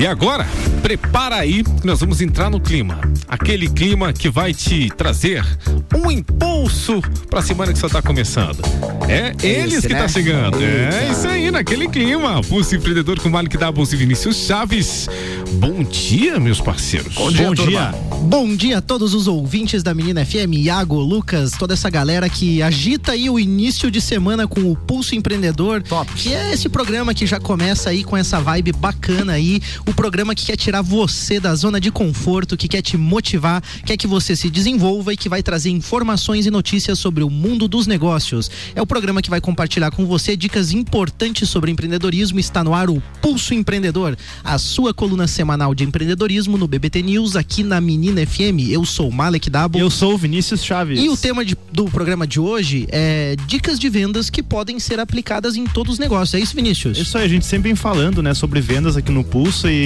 E agora, prepara aí, nós vamos entrar no clima. Aquele clima que vai te trazer um impulso para a semana que só está começando. É eles Esse, que né? tá chegando. É isso aí, naquele clima. Pulso empreendedor com Malik Doubles e Vinícius Chaves. Bom dia, meus parceiros. Bom dia. Bom dia. Bom dia a todos os ouvintes da Menina FM, Iago, Lucas, toda essa galera que agita aí o início de semana com o Pulso Empreendedor. Top. Que é esse programa que já começa aí com essa vibe bacana aí o programa que quer tirar você da zona de conforto, que quer te motivar, quer que você se desenvolva e que vai trazer informações e notícias sobre o mundo dos negócios. É o programa que vai compartilhar com você dicas importantes sobre empreendedorismo. Está no ar o Pulso Empreendedor, a sua coluna semanal de empreendedorismo no BBT News aqui na Menina FM. Eu sou Malek Dabo. Eu sou o Vinícius Chaves. E o tema de, do programa de hoje é dicas de vendas que podem ser aplicadas em todos os negócios. É isso, Vinícius? Isso aí, a gente sempre vem falando, né, sobre vendas aqui no Pulso e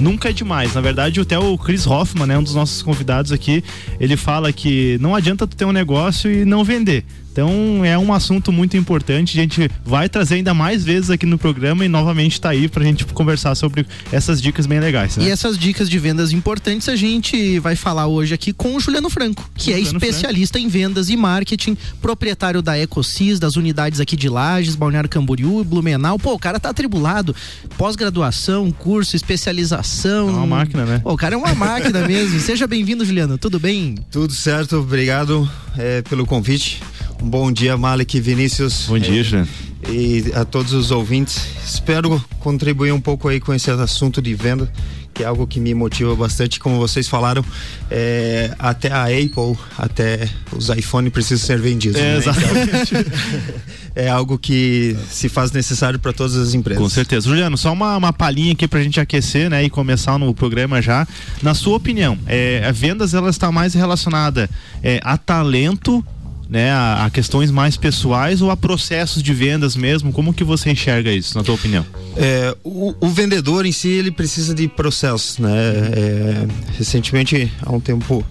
nunca é demais. Na verdade, até o Chris Hoffman, né, um dos nossos convidados aqui, ele fala que não adianta tu ter um negócio e não vender. Então é um assunto muito importante. A gente vai trazer ainda mais vezes aqui no programa e novamente está aí para a gente conversar sobre essas dicas bem legais. Né? E essas dicas de vendas importantes a gente vai falar hoje aqui com o Juliano Franco, que é Juliano é especialista Franco. em vendas e marketing, proprietário da Ecosis, das unidades aqui de Lages, Balneário Camboriú e Blumenau. Pô, o cara tá atribulado. Pós-graduação, curso, especialização. É uma máquina, né? Pô, o cara é uma máquina mesmo. Seja bem-vindo, Juliano. Tudo bem? Tudo certo. Obrigado é, pelo convite. Um bom dia, Malek Vinícius. Bom dia, Jean. E a todos os ouvintes. Espero contribuir um pouco aí com esse assunto de venda, que é algo que me motiva bastante. Como vocês falaram, é, até a Apple, até os iPhone precisam ser vendidos. É, né? Exatamente. Então, é algo que se faz necessário para todas as empresas. Com certeza. Juliano, só uma, uma palhinha aqui para a gente aquecer né, e começar no programa já. Na sua opinião, é, a vendas ela está mais relacionada é, a talento né, a, a, questões mais pessoais ou a processos de vendas mesmo? Como que você enxerga isso, na tua opinião? É, o, o vendedor em si, ele precisa de processos, né? É, recentemente, há um tempo,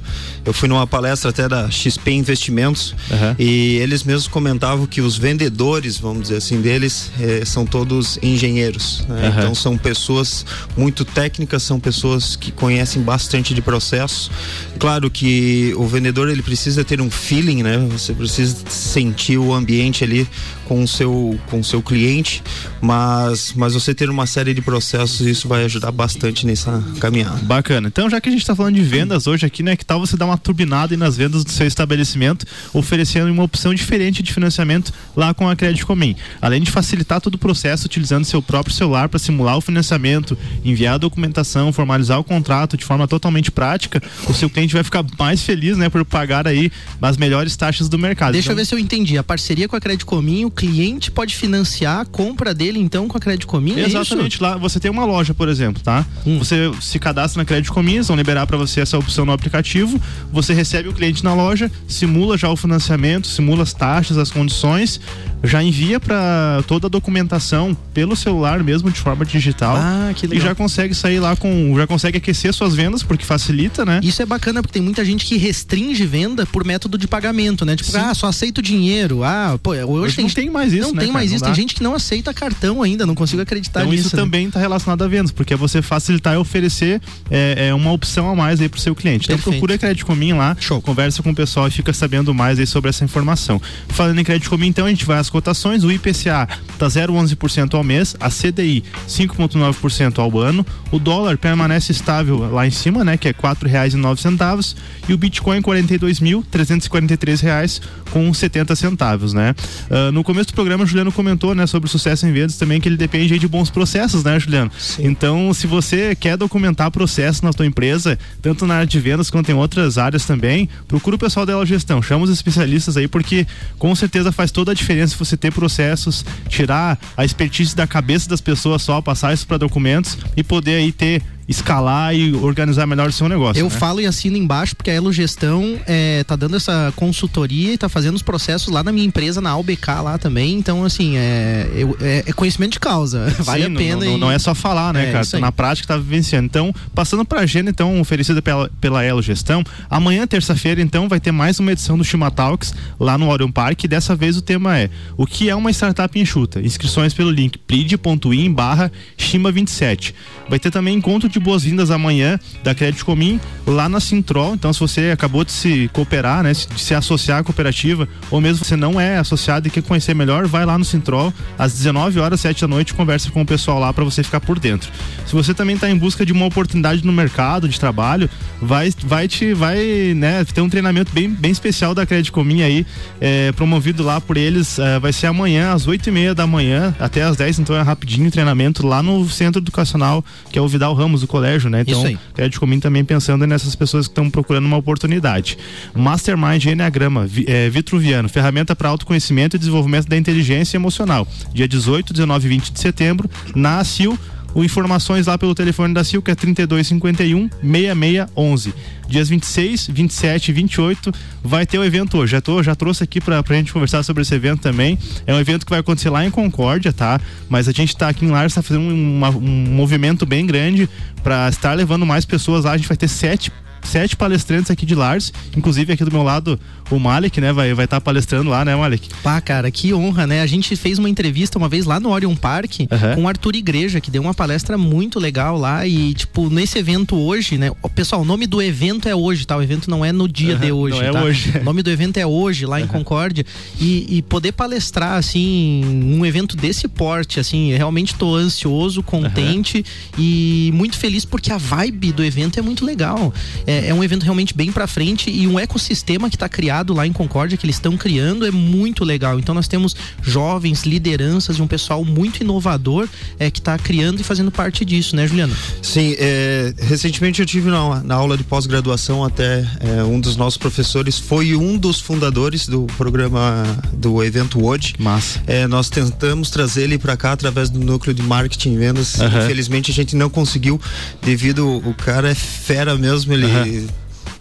eu fui numa palestra até da XP Investimentos uhum. e eles mesmos comentavam que os vendedores, vamos dizer assim, deles é, são todos engenheiros, né? uhum. Então são pessoas muito técnicas, são pessoas que conhecem bastante de processos. Claro que o vendedor, ele precisa ter um feeling, né? Você precisa sentir o ambiente ali com o seu, com o seu cliente, mas, mas você ter uma série de processos, isso vai ajudar bastante nessa caminhada. Bacana. Então, já que a gente está falando de vendas hoje aqui, né, que tal você dar uma turbinada nas vendas do seu estabelecimento, oferecendo uma opção diferente de financiamento lá com a Crédito Comim. Além de facilitar todo o processo utilizando seu próprio celular para simular o financiamento, enviar a documentação, formalizar o contrato de forma totalmente prática, o seu cliente vai ficar mais feliz, né, por pagar aí as melhores taxas do do mercado. Deixa então... eu ver se eu entendi. A parceria com a Crédito Comim, o cliente pode financiar a compra dele então com a Crédito Comim? É Exatamente. Lá você tem uma loja, por exemplo, tá? Hum. Você se cadastra na Crédito Comim, eles vão liberar para você essa opção no aplicativo. Você recebe o cliente na loja, simula já o financiamento, simula as taxas, as condições, já envia para toda a documentação pelo celular mesmo de forma digital. Ah, que legal. E já consegue sair lá com, já consegue aquecer suas vendas porque facilita, né? Isso é bacana porque tem muita gente que restringe venda por método de pagamento, né? Tipo, Sim. ah, só aceito dinheiro. Ah, pô, hoje, hoje tem, não tem mais isso, Não né, tem mais isso. Tem gente que não aceita cartão ainda, não consigo acreditar então, nisso. Isso né? também está relacionado a vendas, porque é você facilitar e oferecer é, é uma opção a mais aí pro seu cliente. Então Perfeito. procura Crédito Comim lá, Show. conversa com o pessoal e fica sabendo mais aí sobre essa informação. Falando em Crédito Comim, então a gente vai às cotações, o IPCA tá 0,11% ao mês, a CDI 5,9% ao ano, o dólar permanece estável lá em cima, né, que é quatro reais e nove centavos, o Bitcoin 42.343 reais com 70 centavos, né? Uh, no começo do programa, o Juliano comentou, né, sobre o sucesso em vendas também, que ele depende de bons processos, né, Juliano? Sim. Então, se você quer documentar processos na sua empresa, tanto na área de vendas quanto em outras áreas também, procura o pessoal da gestão, chama os especialistas aí, porque com certeza faz toda a diferença você ter processos, tirar a expertise da cabeça das pessoas só, passar isso para documentos e poder aí ter escalar e organizar melhor o seu negócio. Eu né? falo e assino embaixo porque a Elo Gestão é, tá dando essa consultoria e tá fazendo os processos lá na minha empresa, na AUBK lá também. Então, assim, é, é, é conhecimento de causa. Vale Sim, a pena. Não, e... não, é só falar, né, é, cara? Tá na prática tá vivenciando. Então, passando pra agenda, então, oferecida pela, pela Elo Gestão, amanhã, terça-feira, então, vai ter mais uma edição do Shima Talks lá no Orion Park. E dessa vez o tema é o que é uma startup enxuta? Inscrições pelo link prid.in barra Shima27. Vai ter também encontro de boas-vindas amanhã da Crédito Comim lá na Sintrol. Então, se você acabou de se cooperar, né, de se associar à cooperativa, ou mesmo você não é associado e quer conhecer melhor, vai lá no Sintrol às 19 horas, 7 da noite, conversa com o pessoal lá para você ficar por dentro. Se você também está em busca de uma oportunidade no mercado de trabalho, vai, vai te, vai, né, ter um treinamento bem, bem especial da Crédito Comim aí, é, promovido lá por eles. É, vai ser amanhã às 8 e meia da manhã até às 10, então é rapidinho treinamento lá no Centro Educacional, que é o Vidal Ramos do colégio, né? Então, Crédito Comim também pensando nessas pessoas que estão procurando uma oportunidade. Mastermind Enneagrama, é, Vitruviano, ferramenta para autoconhecimento e desenvolvimento da inteligência emocional. Dia 18, 19 e 20 de setembro, na ACIL o informações lá pelo telefone da Sil, que é 3251 6611. Dias 26, 27 e 28 vai ter o evento hoje. Já, tô, já trouxe aqui pra, pra gente conversar sobre esse evento também. É um evento que vai acontecer lá em Concórdia, tá? Mas a gente tá aqui em Lares, tá fazendo um, um movimento bem grande para estar levando mais pessoas lá. A gente vai ter sete sete palestrantes aqui de Lars, inclusive aqui do meu lado o Malik, né, vai vai estar tá palestrando lá, né, Malik? Pá, cara, que honra, né? A gente fez uma entrevista uma vez lá no Orion Park uhum. com o Arthur Igreja, que deu uma palestra muito legal lá e tipo, nesse evento hoje, né? Pessoal, o nome do evento é hoje, tá? O evento não é no dia uhum, de hoje, não é tá? hoje. O nome do evento é hoje lá uhum. em Concórdia e, e poder palestrar assim, um evento desse porte, assim, realmente tô ansioso, contente e muito feliz porque a vibe do evento é muito legal. É, é, um evento realmente bem para frente e um ecossistema que está criado lá em Concórdia, que eles estão criando, é muito legal. Então nós temos jovens, lideranças e um pessoal muito inovador é, que está criando e fazendo parte disso, né, Juliano? Sim, é, recentemente eu tive na, na aula de pós-graduação até é, um dos nossos professores foi um dos fundadores do programa do evento hoje. Massa. É, nós tentamos trazer ele para cá através do núcleo de marketing e vendas. Uhum. Infelizmente a gente não conseguiu devido o cara é fera mesmo, ele uhum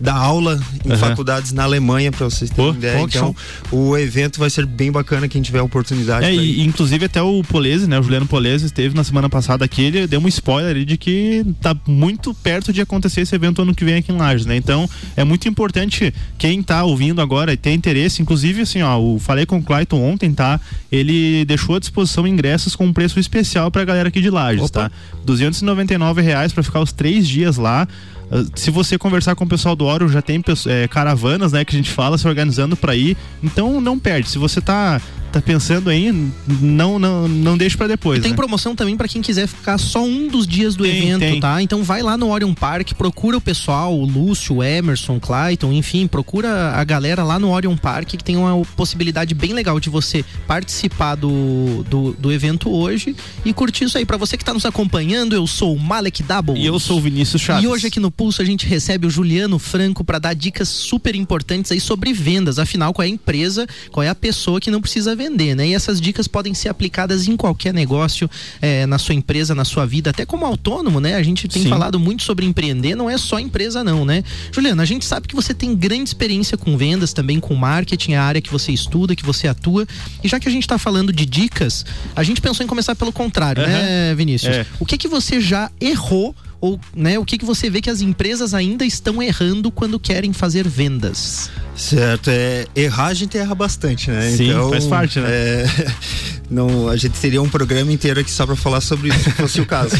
dar aula em uhum. faculdades na Alemanha, para vocês terem Pô, ideia. Então, o evento vai ser bem bacana quem tiver a oportunidade. É, e, inclusive até o Polese, né? O Juliano Polese esteve na semana passada aqui, ele deu um spoiler de que tá muito perto de acontecer esse evento ano que vem aqui em Lages, né? Então, é muito importante quem tá ouvindo agora e tem interesse, inclusive assim, ó, o falei com o Clayton ontem, tá? Ele deixou à disposição ingressos com um preço especial pra galera aqui de Lages, Opa. tá? 299 reais para ficar os três dias lá. Ah, se você conversar com o pessoal do Oro, já tem é, caravanas, né, que a gente fala, se organizando para ir. Então não perde. Se você tá tá pensando aí, não não não deixe para depois. E tem né? promoção também para quem quiser ficar só um dos dias do tem, evento, tem. tá? Então vai lá no Orion Park, procura o pessoal, o Lúcio, o Emerson, Clayton, enfim, procura a galera lá no Orion Park que tem uma possibilidade bem legal de você participar do, do, do evento hoje e curtir isso aí. Para você que tá nos acompanhando, eu sou o Malek Double. E eu sou o Vinícius Chaves. E hoje aqui no Pulso a gente recebe o Juliano Franco para dar dicas super importantes aí sobre vendas. Afinal, qual é a empresa, qual é a pessoa que não precisa vender, né? E essas dicas podem ser aplicadas em qualquer negócio, é, na sua empresa, na sua vida, até como autônomo, né? A gente tem Sim. falado muito sobre empreender, não é só empresa não, né? Juliana, a gente sabe que você tem grande experiência com vendas, também com marketing, a área que você estuda, que você atua. E já que a gente está falando de dicas, a gente pensou em começar pelo contrário, uhum. né, Vinícius? É. O que que você já errou ou né, o que, que você vê que as empresas ainda estão errando quando querem fazer vendas? Certo, é, errar a gente erra bastante, né? Sim, então, faz parte, né? É, não, a gente teria um programa inteiro aqui só para falar sobre isso, se fosse o caso.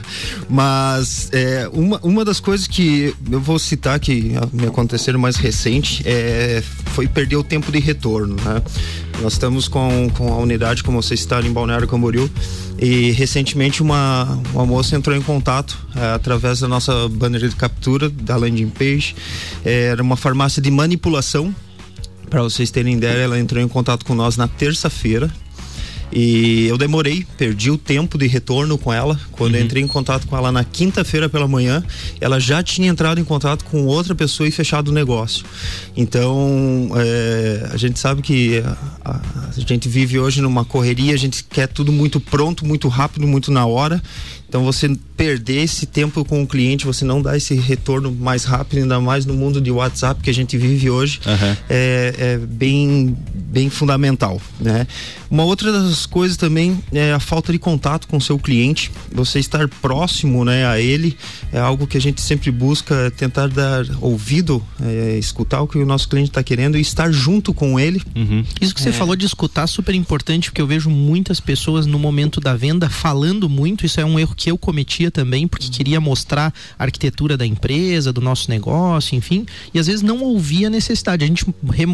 Mas é, uma, uma das coisas que eu vou citar que me aconteceram mais recente é, foi perder o tempo de retorno, né? Nós estamos com, com a unidade, como você está em Balneário Camboriú, e recentemente uma, uma moça entrou em contato é, através da nossa banner de captura, da landing page. É, era uma farmácia de manipulação. Para vocês terem ideia, ela entrou em contato com nós na terça-feira, e eu demorei, perdi o tempo de retorno com ela. Quando uhum. eu entrei em contato com ela na quinta-feira pela manhã, ela já tinha entrado em contato com outra pessoa e fechado o negócio. Então, é, a gente sabe que a, a, gente vive hoje numa correria, a gente quer tudo muito pronto, muito rápido, muito na hora. Então você perder esse tempo com o cliente, você não dá esse retorno mais rápido, ainda mais no mundo de WhatsApp que a gente vive hoje, uhum. é, é, bem, bem fundamental, né? Uma outra das coisas também é a falta de contato com o seu cliente, você estar próximo, né, a ele é algo que a gente sempre busca tentar dar ouvido, é, escutar o que o nosso cliente está querendo e estar junto com ele. Uhum. Isso que você é. falou de escutar super importante, porque eu vejo muitas pessoas no momento da venda falando muito. Isso é um erro que eu cometia também, porque queria mostrar a arquitetura da empresa, do nosso negócio, enfim, e às vezes não ouvia a necessidade. A gente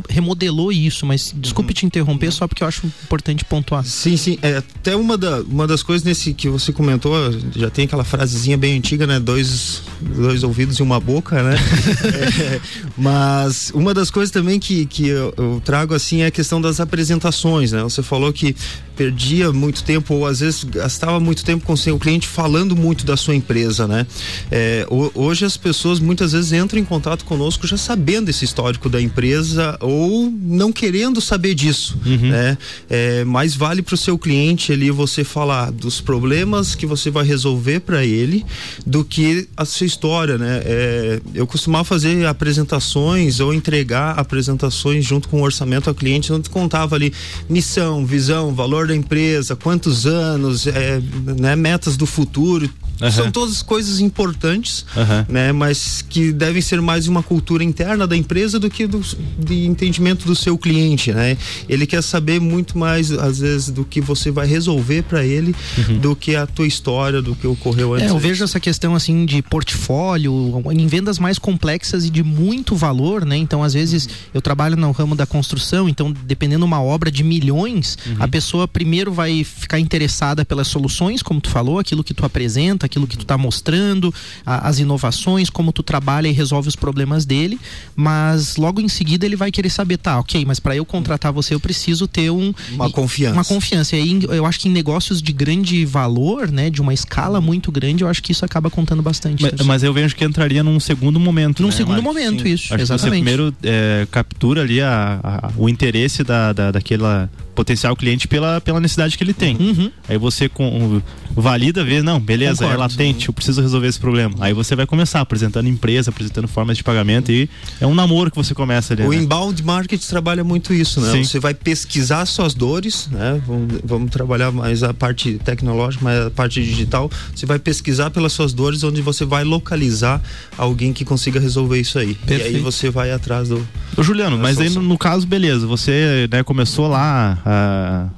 remodelou isso, mas desculpe uhum. te interromper, só porque eu acho importante pontuar. Sim, sim. É, até uma, da, uma das coisas nesse que você comentou, já tem aquela frasezinha bem antiga, né? Dois, dois ouvidos e uma boca, né? é, mas uma das coisas também que, que eu, eu trago assim é a questão das apresentações, né? Você falou que perdia muito tempo ou às vezes gastava muito tempo com o seu cliente falando muito da sua empresa, né? É, hoje as pessoas muitas vezes entram em contato conosco já sabendo esse histórico da empresa ou não querendo saber disso, uhum. né? É, mais vale para o seu cliente ali você falar dos problemas que você vai resolver para ele do que a sua história, né? É, eu costumava fazer apresentações ou entregar apresentações junto com o orçamento ao cliente onde contava ali missão, visão, valor da empresa, quantos anos, é, né, metas do futuro, Uhum. São todas coisas importantes, uhum. né? Mas que devem ser mais uma cultura interna da empresa do que do, de entendimento do seu cliente, né? Ele quer saber muito mais, às vezes, do que você vai resolver para ele uhum. do que a tua história, do que ocorreu antes. É, eu vejo essa questão assim de portfólio em vendas mais complexas e de muito valor, né? Então, às vezes, eu trabalho no ramo da construção, então, dependendo de uma obra de milhões, a uhum. pessoa primeiro vai ficar interessada pelas soluções, como tu falou, aquilo que tu apresenta, aquilo que tu está mostrando, a, as inovações, como tu trabalha e resolve os problemas dele, mas logo em seguida ele vai querer saber, tá, ok, mas para eu contratar você eu preciso ter um uma confiança. Uma confiança. E aí eu acho que em negócios de grande valor, né, de uma escala muito grande, eu acho que isso acaba contando bastante. Mas, mas eu vejo que entraria num segundo momento. Num né, segundo momento, Sim. isso. Acho exatamente. Que você primeiro é, captura ali a, a, o interesse da, da, daquela potencial cliente pela, pela necessidade que ele tem. Uhum. Aí você com, valida, vê, não, beleza, Concordo. é latente, eu preciso resolver esse problema. Aí você vai começar apresentando empresa, apresentando formas de pagamento e é um namoro que você começa ali. O né? inbound marketing trabalha muito isso, né? Sim. Você vai pesquisar suas dores, né? Vamos, vamos trabalhar mais a parte tecnológica, mais a parte digital. Você vai pesquisar pelas suas dores, onde você vai localizar alguém que consiga resolver isso aí. Perfeito. E aí você vai atrás do. Ô Juliano, mas aí no, no, caso, beleza, você né, começou lá ah,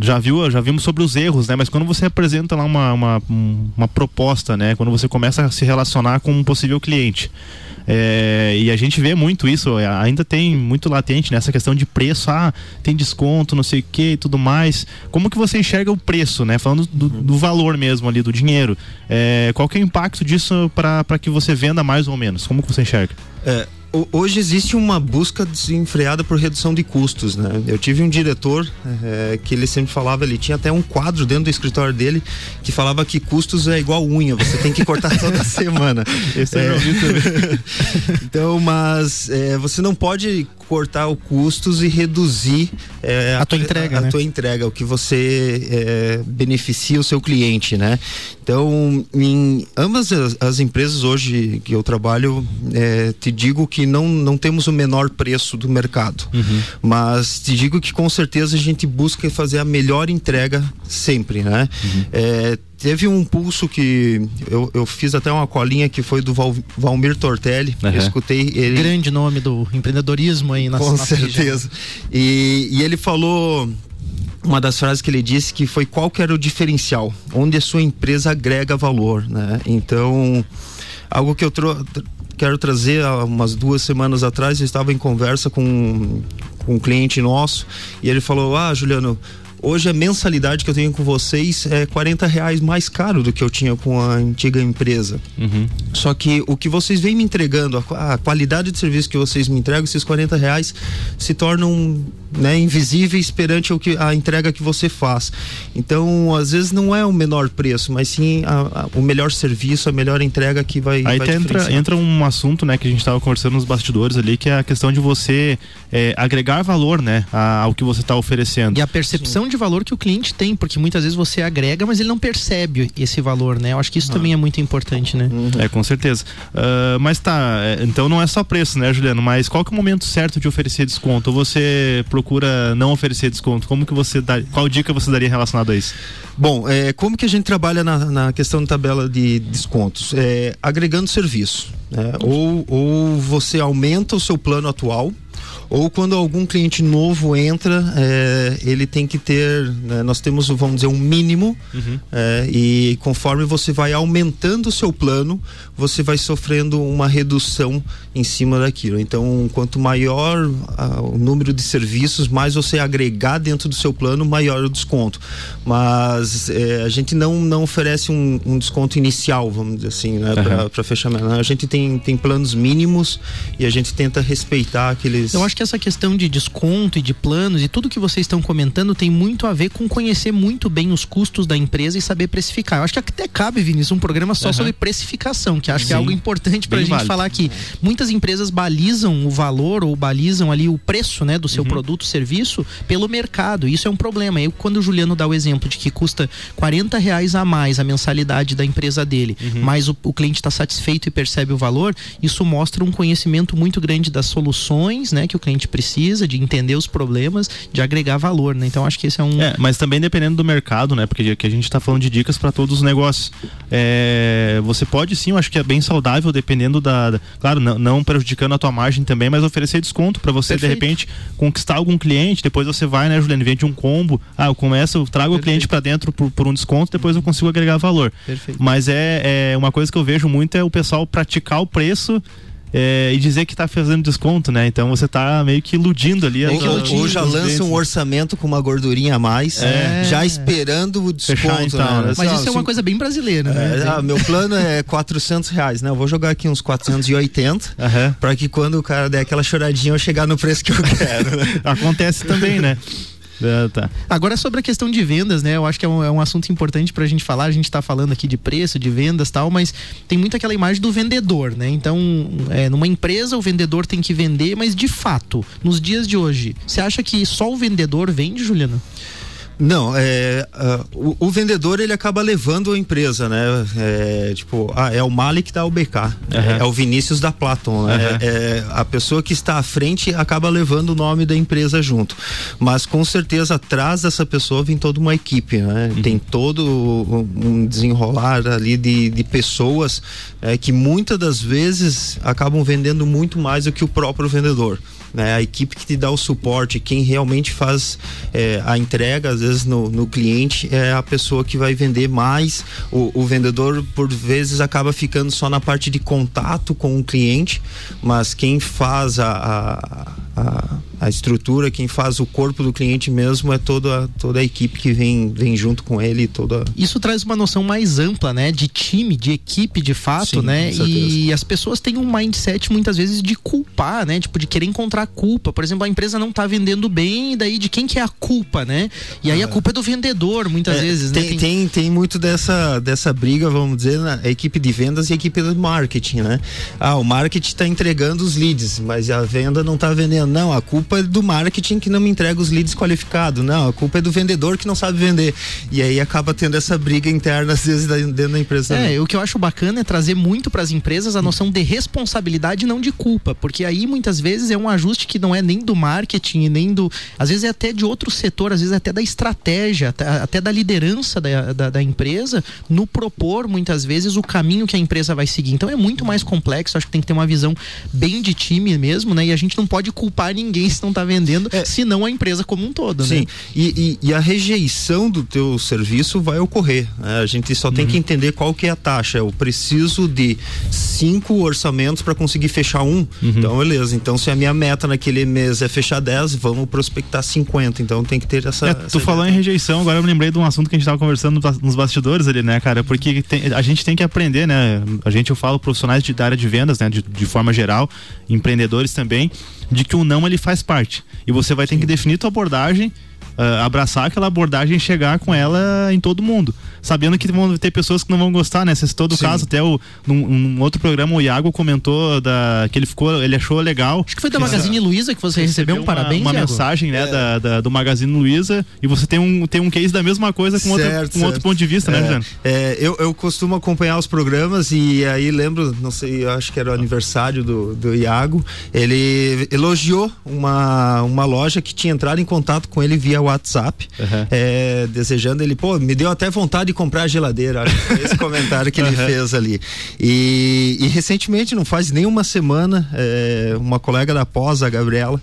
já viu, já vimos sobre os erros, né? Mas quando você apresenta lá uma, uma, uma proposta, né? Quando você começa a se relacionar com um possível cliente. É, e a gente vê muito isso, é, ainda tem muito latente nessa questão de preço, ah, tem desconto, não sei o que e tudo mais. Como que você enxerga o preço, né? Falando do, do valor mesmo ali, do dinheiro. É, qual que é o impacto disso para que você venda mais ou menos? Como que você enxerga? É, hoje existe uma busca desenfreada por redução de custos, né? Eu tive um diretor é, que ele sempre falava, ele tinha até um quadro dentro do escritório dele que falava que custos é igual unha, você tem que cortar toda semana. Esse é, eu ouvi também. então, mas é, você não pode cortar os custos e reduzir é, a, a, tua entrega, a, né? a, tua entrega, o que você é, beneficia o seu cliente, né? Então, em ambas as, as empresas hoje que eu trabalho, é, te digo que não, não temos o menor preço do mercado, uhum. mas te digo que com certeza a gente busca fazer a melhor entrega sempre, né? Uhum. É, teve um pulso que eu, eu fiz até uma colinha que foi do Val, Valmir Tortelli. Uhum. Eu escutei ele. Grande nome do empreendedorismo aí na Com certeza. E, e ele falou uma das frases que ele disse que foi qual que era o diferencial, onde a sua empresa agrega valor, né? Então, algo que eu quero trazer há umas duas semanas atrás, eu estava em conversa com, com um cliente nosso e ele falou: Ah, Juliano, Hoje a mensalidade que eu tenho com vocês é 40 reais mais caro do que eu tinha com a antiga empresa. Uhum. Só que o que vocês vêm me entregando, a, a, qualidade de serviço que vocês me entregam, esses 40 reais se tornam né, invisíveis perante o que, a entrega que você faz. Então, às vezes não é o menor preço, mas sim a, a, o melhor serviço, a melhor entrega que vai. Aí vai entra, entra um assunto né, que a gente estava conversando nos bastidores ali, que é a questão de você é, agregar valor né, ao que você está oferecendo. E a percepção de valor que o cliente tem, porque muitas vezes você agrega, mas ele não percebe esse valor, né? Eu acho que isso ah. também é muito importante, né? Uhum. É, com certeza. Uh, mas tá, é, então não é só preço, né, Juliano? Mas qual que é o momento certo de oferecer desconto? Ou você procura não oferecer desconto? Como que você dá, qual dica você daria relacionado a isso? Bom, é, como que a gente trabalha na, na questão da tabela de descontos? É, agregando serviço. Né? Ou, ou você aumenta o seu plano atual ou quando algum cliente novo entra, é, ele tem que ter, né, nós temos, vamos dizer, um mínimo, uhum. é, e conforme você vai aumentando o seu plano, você vai sofrendo uma redução em cima daquilo. Então, quanto maior a, o número de serviços, mais você agregar dentro do seu plano, maior o desconto. Mas é, a gente não, não oferece um, um, desconto inicial, vamos dizer assim, né, uhum. para fechamento. A gente tem, tem planos mínimos e a gente tenta respeitar aqueles. Eu acho que essa questão de desconto e de planos e tudo que vocês estão comentando tem muito a ver com conhecer muito bem os custos da empresa e saber precificar. Eu acho que até cabe, Vinícius, um programa só uhum. sobre precificação, que acho Sim. que é algo importante para a gente válido. falar aqui. Muitas empresas balizam o valor ou balizam ali o preço né, do seu uhum. produto, serviço, pelo mercado. Isso é um problema. Eu, quando o Juliano dá o exemplo de que custa 40 reais a mais a mensalidade da empresa dele, uhum. mas o, o cliente está satisfeito e percebe o valor, isso mostra um conhecimento muito grande das soluções né, que o cliente cliente precisa, de entender os problemas, de agregar valor, né? Então acho que esse é um. É, mas também dependendo do mercado, né? Porque aqui a gente está falando de dicas para todos os negócios. É, você pode sim, eu acho que é bem saudável, dependendo da. da claro, não, não, prejudicando a tua margem também, mas oferecer desconto para você, Perfeito. de repente, conquistar algum cliente, depois você vai, né, Juliano, vende um combo. Ah, eu começo, eu trago Perfeito. o cliente para dentro por, por, um desconto, depois eu consigo agregar valor. Perfeito. Mas é, é uma coisa que eu vejo muito é o pessoal praticar o preço é, e dizer que está fazendo desconto, né? Então você está meio que iludindo ali. Ou, ou já lança um orçamento com uma gordurinha a mais, é. já esperando o desconto. Fechar, então, né? né? Mas isso é uma coisa bem brasileira, né? É, ah, meu plano é 400 reais, né? Eu vou jogar aqui uns 480 uhum. para que quando o cara der aquela choradinha eu chegar no preço que eu quero. Né? Acontece também, né? É, tá. Agora sobre a questão de vendas, né? Eu acho que é um, é um assunto importante pra gente falar. A gente tá falando aqui de preço, de vendas tal, mas tem muito aquela imagem do vendedor, né? Então, é, numa empresa o vendedor tem que vender, mas de fato, nos dias de hoje, você acha que só o vendedor vende, Juliana? Não, é, uh, o, o, vendedor ele acaba levando a empresa, né? É, tipo, ah, é o Malik da UBK, uhum. é, é, o Vinícius da Platon, né? Uhum. É, a pessoa que está à frente acaba levando o nome da empresa junto. Mas com certeza atrás dessa pessoa vem toda uma equipe, né? Uhum. Tem todo um desenrolar ali de, de pessoas é, que muitas das vezes acabam vendendo muito mais do que o próprio vendedor né? A equipe que te dá o suporte, quem realmente faz é, a entrega, às vezes no, no, cliente, é a pessoa que vai vender mais. O, o, vendedor, por vezes, acaba ficando só na parte de contato com o cliente, mas quem faz a, a, a a estrutura, quem faz o corpo do cliente mesmo é toda, toda a equipe que vem, vem junto com ele. toda Isso traz uma noção mais ampla, né? De time, de equipe, de fato, Sim, né? E as pessoas têm um mindset muitas vezes de culpar, né? Tipo, de querer encontrar culpa. Por exemplo, a empresa não está vendendo bem, e daí de quem que é a culpa, né? E aí a ah. culpa é do vendedor, muitas é, vezes, tem, né? Tem... tem, tem muito dessa, dessa briga, vamos dizer, na equipe de vendas e a equipe de marketing, né? Ah, o marketing está entregando os leads, mas a venda não está vendendo. Não, a culpa culpa é do marketing que não me entrega os leads qualificados. Não, a culpa é do vendedor que não sabe vender. E aí acaba tendo essa briga interna, às vezes, dentro da empresa. É, o que eu acho bacana é trazer muito para as empresas a noção de responsabilidade não de culpa. Porque aí muitas vezes é um ajuste que não é nem do marketing, nem do. Às vezes é até de outro setor, às vezes é até da estratégia, até, até da liderança da, da, da empresa, no propor muitas vezes o caminho que a empresa vai seguir. Então é muito mais complexo, acho que tem que ter uma visão bem de time mesmo, né? E a gente não pode culpar ninguém se não está vendendo, é. senão a empresa como um todo. Sim, né? e, e, e, a rejeição do teu serviço vai ocorrer. Né? A gente só uhum. tem que uhum. entender qual que é a taxa. Eu preciso de cinco orçamentos para conseguir fechar um. Uhum. Então, beleza. Então, se a minha meta naquele mês é fechar 10, vamos prospectar 50. Então, tem que ter essa. É, tu falou em rejeição, agora eu me lembrei de um assunto que a gente estava conversando nos bastidores ali, né, cara? Porque tem, a gente tem que aprender, né? A gente, eu falo profissionais de, da área de vendas, né? De, de forma geral, empreendedores também, de que o não ele faz parte. E você vai ter que definir tua abordagem uh, abraçar aquela abordagem e chegar com ela em todo mundo. Sabendo que vão ter pessoas que não vão gostar, né? Se todo Sim. caso, até o, num, num, outro programa o Iago comentou da, que ele ficou, ele achou legal. Acho que foi da Magazine Luiza que você recebeu, um uma, parabéns. Uma Iago. mensagem, né, é. da, da, do Magazine Luiza e você tem um, tem um case da mesma coisa com, certo, outro, com outro ponto de vista, né, é, né, Juliano? É, eu, eu costumo acompanhar os programas e aí lembro, não sei, acho que era o aniversário do, do Iago, ele elogiou uma, uma loja que tinha entrado em contato com ele via WhatsApp, uhum. é, desejando ele, pô, me deu até vontade de comprar a geladeira. esse comentário que ele uhum. fez ali. E, e, recentemente, não faz nem uma semana, é, uma colega da pós, a Gabriela,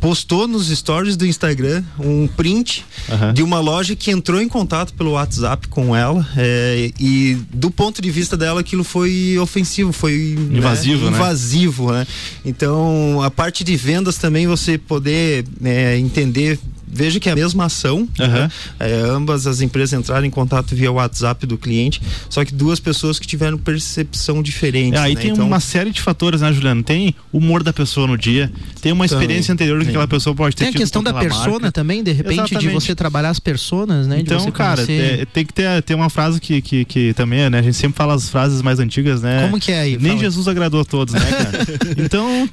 postou nos stories do Instagram um print uhum. de uma loja que entrou em contato pelo WhatsApp com ela é, e do ponto de vista dela aquilo foi ofensivo, foi invasivo, né? Invasivo, né? Então a parte de vendas também você poder é, entender veja que é a mesma ação, uhum. né? é, ambas as empresas entraram em contato via WhatsApp do cliente, só que duas pessoas que tiveram percepção diferente. É, aí né? tem então... uma série de fatores, né, Juliano? Tem o humor da pessoa no dia, tem uma experiência também, anterior que aquela pessoa pode ter Tem a questão da persona marca. também, de repente, Exatamente. de você trabalhar as personas, né? Então, cara, é, tem que ter, ter uma frase que, que, que também, né? A gente sempre fala as frases mais antigas, né? Como que é aí? Nem Fala. Jesus agradou a todos, né, cara? então,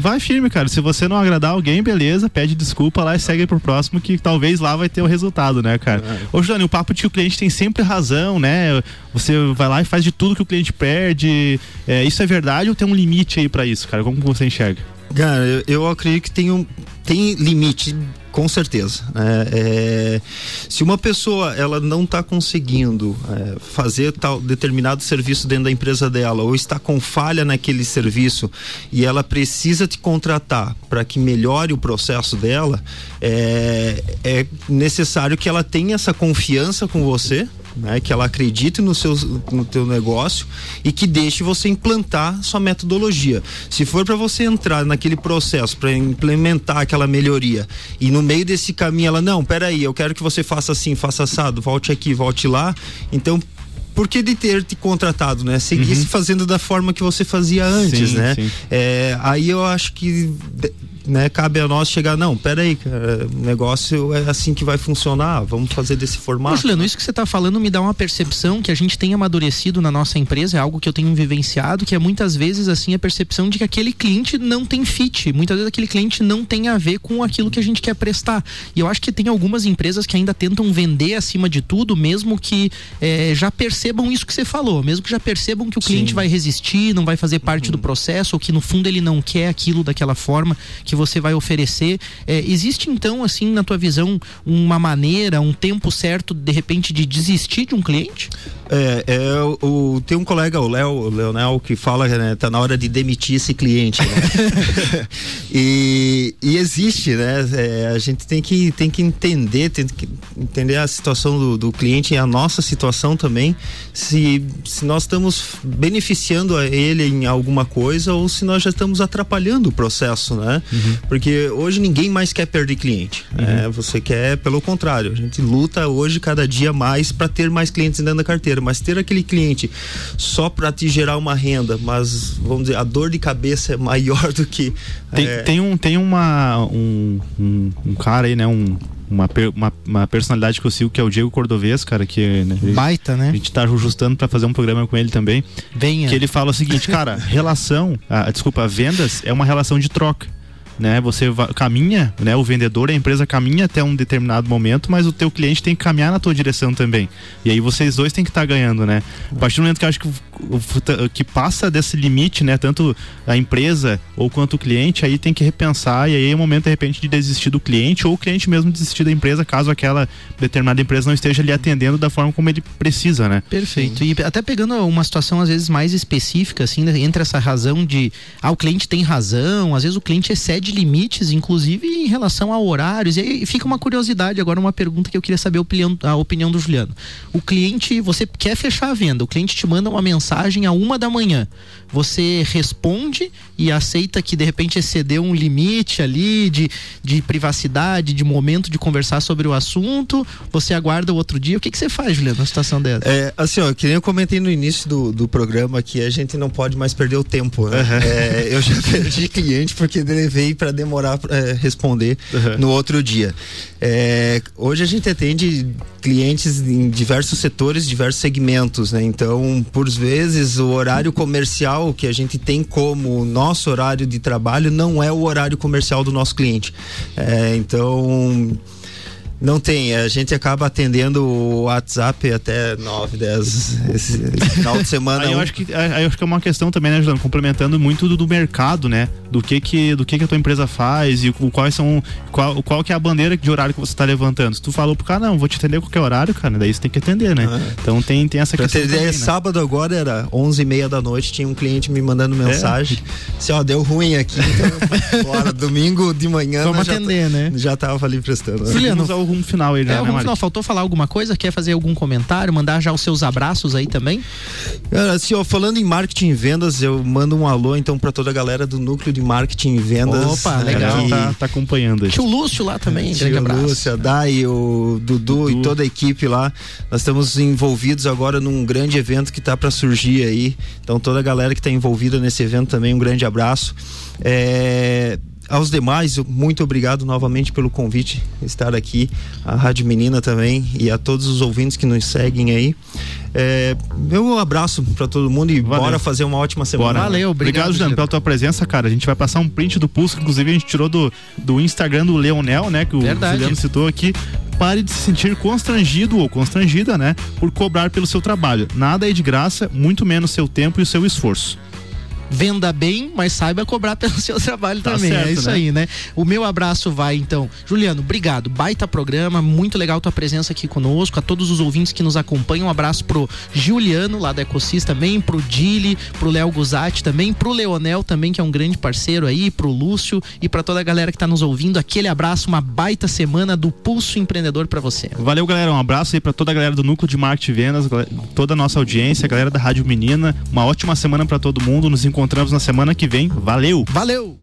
vai firme, cara. Se você não agradar alguém, beleza, pede desculpa lá e segue pro próximo que talvez lá vai ter o resultado, né, cara? É. Ô, Jane, o papo de que o cliente tem sempre razão, né? Você vai lá e faz de tudo que o cliente perde. É, isso é verdade ou tem um limite aí para isso, cara? Como você enxerga? Cara, eu, eu acredito que tem, um, tem limite com certeza. Né? É, se uma pessoa ela não está conseguindo é, fazer tal determinado serviço dentro da empresa dela ou está com falha naquele serviço e ela precisa te contratar para que melhore o processo dela, é, é necessário que ela tenha essa confiança com você né? Que ela acredite no seu no teu negócio e que deixe você implantar sua metodologia. Se for para você entrar naquele processo para implementar aquela melhoria e no meio desse caminho ela não, peraí, eu quero que você faça assim, faça assado, volte aqui, volte lá. Então por que de ter te contratado, né? Seguisse uhum. fazendo da forma que você fazia antes, sim, né? Sim. É, aí eu acho que né, cabe a nós chegar, não, peraí, cara, o negócio é assim que vai funcionar, vamos fazer desse formato. Juliano, isso que você está falando me dá uma percepção que a gente tem amadurecido na nossa empresa, é algo que eu tenho vivenciado, que é muitas vezes assim a percepção de que aquele cliente não tem fit, muitas vezes aquele cliente não tem a ver com aquilo que a gente quer prestar. E eu acho que tem algumas empresas que ainda tentam vender acima de tudo, mesmo que é, já percebam isso que você falou, mesmo que já percebam que o cliente Sim. vai resistir, não vai fazer parte uhum. do processo, ou que no fundo ele não quer aquilo daquela forma que você vai oferecer. É, existe então, assim, na tua visão, uma maneira, um tempo certo, de repente, de desistir de um cliente? É, é o, tem um colega, o Léo, o Leonel, que fala que né, tá na hora de demitir esse cliente. Né? e, e, existe, né? É, a gente tem que, tem que entender, tem que entender a situação do, do cliente e a nossa situação também, se, se nós estamos beneficiando a ele em alguma coisa ou se nós já estamos atrapalhando o processo, né? Uhum. Porque hoje ninguém mais quer perder cliente. Uhum. É, você quer, pelo contrário, a gente luta hoje cada dia mais para ter mais clientes dentro da carteira. Mas ter aquele cliente só para te gerar uma renda, mas vamos dizer, a dor de cabeça é maior do que. Tem, é... tem, um, tem uma, um, um, um cara aí, né? Um, uma, uma, uma, personalidade que eu sigo que é o Diego Cordovez, cara, que né, baita, né? A gente tá ajustando para fazer um programa com ele também. Venha. Que ele fala o seguinte, cara, relação, a, desculpa, vendas é uma relação de troca né? Você caminha, né? O vendedor, a empresa caminha até um determinado momento, mas o teu cliente tem que caminhar na tua direção também. E aí vocês dois têm que estar tá ganhando, né? A partir do momento que eu acho que, que passa desse limite, né? Tanto a empresa ou quanto o cliente, aí tem que repensar e aí é o momento de repente de desistir do cliente ou o cliente mesmo desistir da empresa, caso aquela determinada empresa não esteja ali atendendo da forma como ele precisa, né? Perfeito. Sim. E até pegando uma situação às vezes mais específica, assim, né? entre essa razão de ah, o cliente tem razão, às vezes o cliente excede limites, inclusive em relação a horários. E aí fica uma curiosidade agora, uma pergunta que eu queria saber a opinião, a opinião do Juliano. O cliente, você quer fechar a venda, o cliente te manda uma mensagem a uma da manhã. Você responde e aceita que de repente excedeu um limite ali de, de privacidade, de momento de conversar sobre o assunto. Você aguarda o outro dia. O que, que você faz, Juliano, numa situação dessa? É, assim, ó, que nem eu comentei no início do, do programa que a gente não pode mais perder o tempo. Né? Uhum. É, eu já perdi cliente porque levei para demorar para é, responder uhum. no outro dia. É, hoje a gente atende clientes em diversos setores, diversos segmentos, né? Então, por vezes, o horário comercial que a gente tem como nosso horário de trabalho não é o horário comercial do nosso cliente. É, então não tem, a gente acaba atendendo o WhatsApp até 9, 10 esse final de semana. aí, eu acho que, aí eu acho que é uma questão também, né, Juliano? Complementando muito do, do, mercado, né? Do que que, do que que a tua empresa faz e o, quais são, qual, qual que é a bandeira de horário que você está levantando. Se tu falou pro cara, não, vou te atender qualquer horário, cara, daí você tem que atender, né? Ah. Então tem, tem essa pra questão. Ter ideia, né? sábado agora era 11 e meia da noite, tinha um cliente me mandando mensagem. É. Assim, ó, deu ruim aqui, então, bora, domingo de manhã. Vamos atender, já, né? Já tava ali prestando. Juliano, rumo final aí já, é, né, final. Faltou falar alguma coisa? Quer fazer algum comentário? Mandar já os seus abraços aí também? Assim, ó, falando em marketing e vendas, eu mando um alô então para toda a galera do núcleo de marketing e vendas. Opa, né, legal. Que tá, tá acompanhando. Tio Lúcio lá também, grande abraço. Lúcio, a Dai, o Dudu, Dudu, e toda a equipe lá. Nós estamos envolvidos agora num grande evento que está para surgir aí. Então toda a galera que está envolvida nesse evento também, um grande abraço. É, aos demais, muito obrigado novamente pelo convite estar aqui, a Rádio Menina também e a todos os ouvintes que nos seguem aí. É, meu abraço para todo mundo e Valeu. bora fazer uma ótima semana. Bora. Valeu, obrigado, obrigado Juliano, pela tua presença, cara. A gente vai passar um print do pulso, que inclusive a gente tirou do, do Instagram do Leonel, né? Que o Verdade. Juliano citou aqui. Pare de se sentir constrangido ou constrangida, né? Por cobrar pelo seu trabalho. Nada é de graça, muito menos seu tempo e o seu esforço venda bem, mas saiba cobrar pelo seu trabalho tá também. É certo, é isso né? aí, né? O meu abraço vai então. Juliano, obrigado. Baita programa, muito legal tua presença aqui conosco. A todos os ouvintes que nos acompanham, um abraço pro Juliano, lá da Ecosis também, pro Dili, pro Léo Guzatti também, pro Leonel também, que é um grande parceiro aí, pro Lúcio e para toda a galera que tá nos ouvindo. Aquele abraço, uma baita semana do Pulso Empreendedor para você. Valeu, galera. Um abraço aí para toda a galera do Núcleo de Marketing e Vendas, toda a nossa audiência, a galera da Rádio Menina. Uma ótima semana para todo mundo. Nos encontramos encontramos na semana que vem. Valeu! Valeu!